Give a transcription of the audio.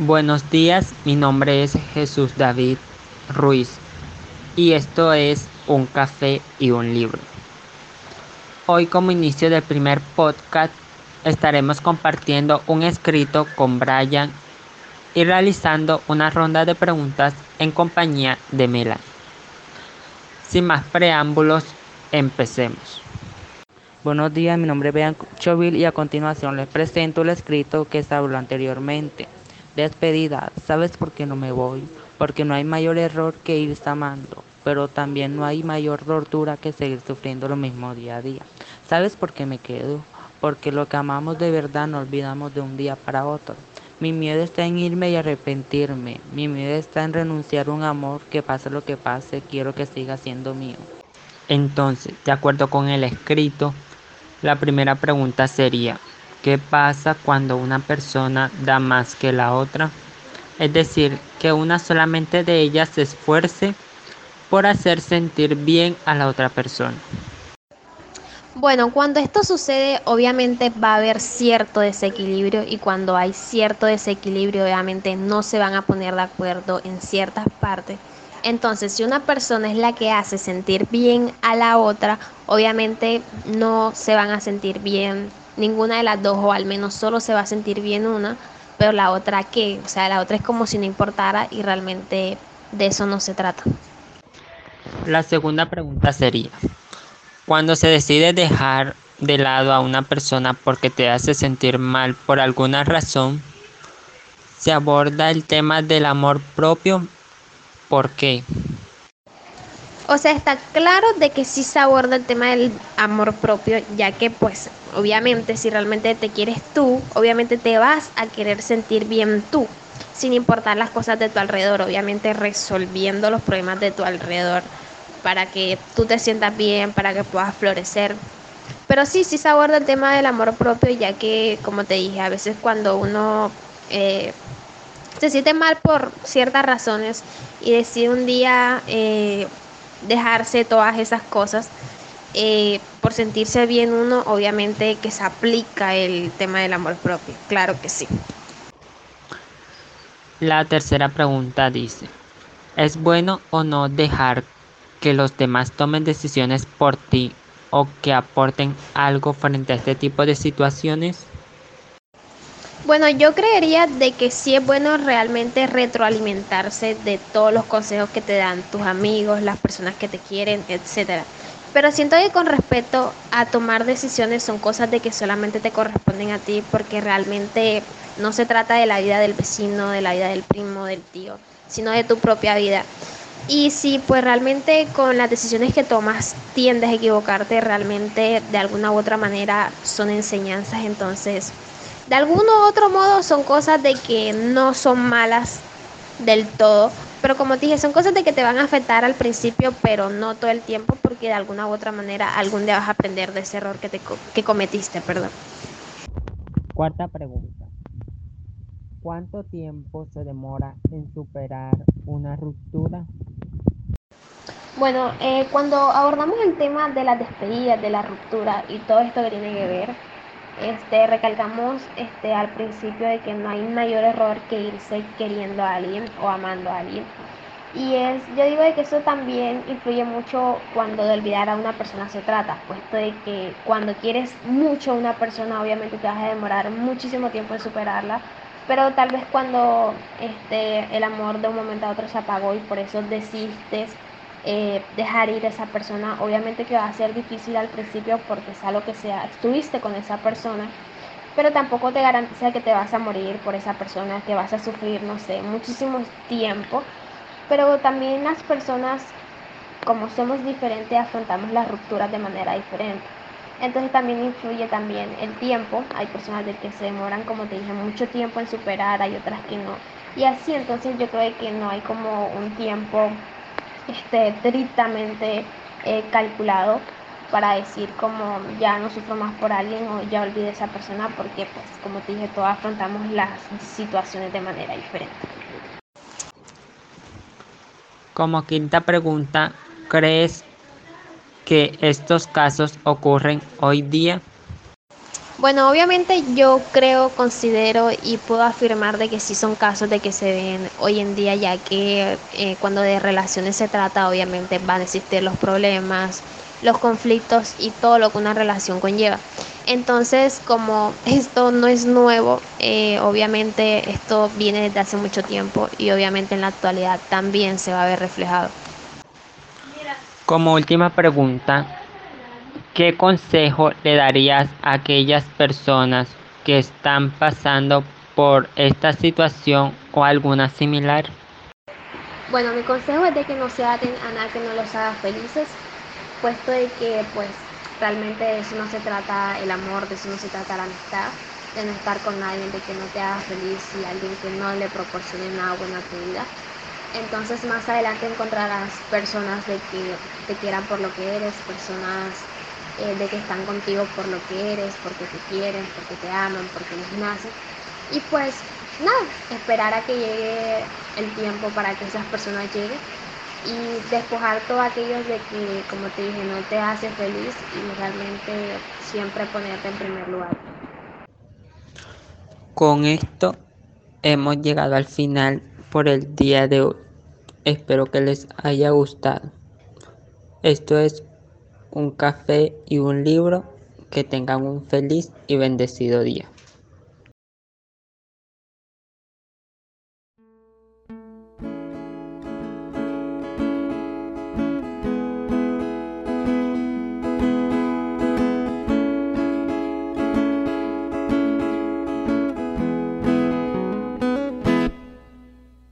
Buenos días, mi nombre es Jesús David Ruiz y esto es Un café y un libro. Hoy como inicio del primer podcast estaremos compartiendo un escrito con Brian y realizando una ronda de preguntas en compañía de Melanie. Sin más preámbulos, empecemos. Buenos días, mi nombre es Brian Chovil y a continuación les presento el escrito que se habló anteriormente. Despedida, ¿sabes por qué no me voy? Porque no hay mayor error que irse amando, pero también no hay mayor tortura que seguir sufriendo lo mismo día a día. ¿Sabes por qué me quedo? Porque lo que amamos de verdad no olvidamos de un día para otro. Mi miedo está en irme y arrepentirme. Mi miedo está en renunciar a un amor que pase lo que pase, quiero que siga siendo mío. Entonces, de acuerdo con el escrito, la primera pregunta sería, ¿Qué pasa cuando una persona da más que la otra? Es decir, que una solamente de ellas se esfuerce por hacer sentir bien a la otra persona. Bueno, cuando esto sucede, obviamente va a haber cierto desequilibrio y cuando hay cierto desequilibrio, obviamente no se van a poner de acuerdo en ciertas partes. Entonces, si una persona es la que hace sentir bien a la otra, obviamente no se van a sentir bien ninguna de las dos o al menos solo se va a sentir bien una, pero la otra qué, o sea, la otra es como si no importara y realmente de eso no se trata. La segunda pregunta sería, cuando se decide dejar de lado a una persona porque te hace sentir mal por alguna razón, se aborda el tema del amor propio. ¿Por qué? O sea, está claro de que sí se aborda el tema del amor propio, ya que pues obviamente si realmente te quieres tú, obviamente te vas a querer sentir bien tú, sin importar las cosas de tu alrededor, obviamente resolviendo los problemas de tu alrededor para que tú te sientas bien, para que puedas florecer. Pero sí, sí se aborda el tema del amor propio, ya que, como te dije, a veces cuando uno eh, se siente mal por ciertas razones y decide un día... Eh, dejarse todas esas cosas. Eh, por sentirse bien uno, obviamente que se aplica el tema del amor propio, claro que sí. La tercera pregunta dice, ¿es bueno o no dejar que los demás tomen decisiones por ti o que aporten algo frente a este tipo de situaciones? Bueno, yo creería de que sí es bueno realmente retroalimentarse de todos los consejos que te dan tus amigos, las personas que te quieren, etcétera. Pero siento que con respecto a tomar decisiones son cosas de que solamente te corresponden a ti porque realmente no se trata de la vida del vecino, de la vida del primo, del tío, sino de tu propia vida. Y si pues realmente con las decisiones que tomas tiendes a equivocarte, realmente de alguna u otra manera son enseñanzas, entonces de algún u otro modo son cosas de que no son malas del todo, pero como te dije, son cosas de que te van a afectar al principio, pero no todo el tiempo, porque de alguna u otra manera algún día vas a aprender de ese error que, te, que cometiste, perdón. Cuarta pregunta. ¿Cuánto tiempo se demora en superar una ruptura? Bueno, eh, cuando abordamos el tema de las despedidas, de la ruptura y todo esto que tiene que ver, este, recalcamos este, al principio de que no hay mayor error que irse queriendo a alguien o amando a alguien. Y es, yo digo de que eso también influye mucho cuando de olvidar a una persona se trata, puesto de que cuando quieres mucho a una persona obviamente te vas a demorar muchísimo tiempo en superarla, pero tal vez cuando este, el amor de un momento a otro se apagó y por eso desistes eh, dejar ir a esa persona. Obviamente que va a ser difícil al principio porque sea lo que sea, estuviste con esa persona, pero tampoco te garantiza que te vas a morir por esa persona, que vas a sufrir, no sé, muchísimo tiempo. Pero también las personas, como somos diferentes, afrontamos las rupturas de manera diferente. Entonces también influye también el tiempo. Hay personas de que se demoran, como te dije, mucho tiempo en superar, hay otras que no. Y así entonces yo creo que no hay como un tiempo este, estrictamente eh, calculado para decir como ya no sufro más por alguien o ya olvidé esa persona porque pues como te dije todos afrontamos las situaciones de manera diferente. Como quinta pregunta, ¿crees que estos casos ocurren hoy día? Bueno, obviamente yo creo, considero y puedo afirmar de que sí son casos de que se ven hoy en día, ya que eh, cuando de relaciones se trata, obviamente van a existir los problemas, los conflictos y todo lo que una relación conlleva. Entonces, como esto no es nuevo, eh, obviamente esto viene desde hace mucho tiempo y obviamente en la actualidad también se va a ver reflejado. Como última pregunta, ¿Qué consejo le darías a aquellas personas que están pasando por esta situación o alguna similar? Bueno, mi consejo es de que no se aten a nada que no los haga felices, puesto de que pues realmente de eso no se trata el amor, de eso no se trata la amistad, de no estar con nadie de que no te haga feliz y alguien que no le proporcione nada bueno a tu vida. Entonces más adelante encontrarás personas de que te quieran por lo que eres, personas eh, de que están contigo por lo que eres, porque te quieren, porque te aman, porque les nace. Y pues nada, esperar a que llegue el tiempo para que esas personas lleguen y despojar todos aquellos de que, como te dije, no te hace feliz y realmente siempre ponerte en primer lugar. Con esto hemos llegado al final por el día de hoy. Espero que les haya gustado. Esto es un café y un libro. Que tengan un feliz y bendecido día.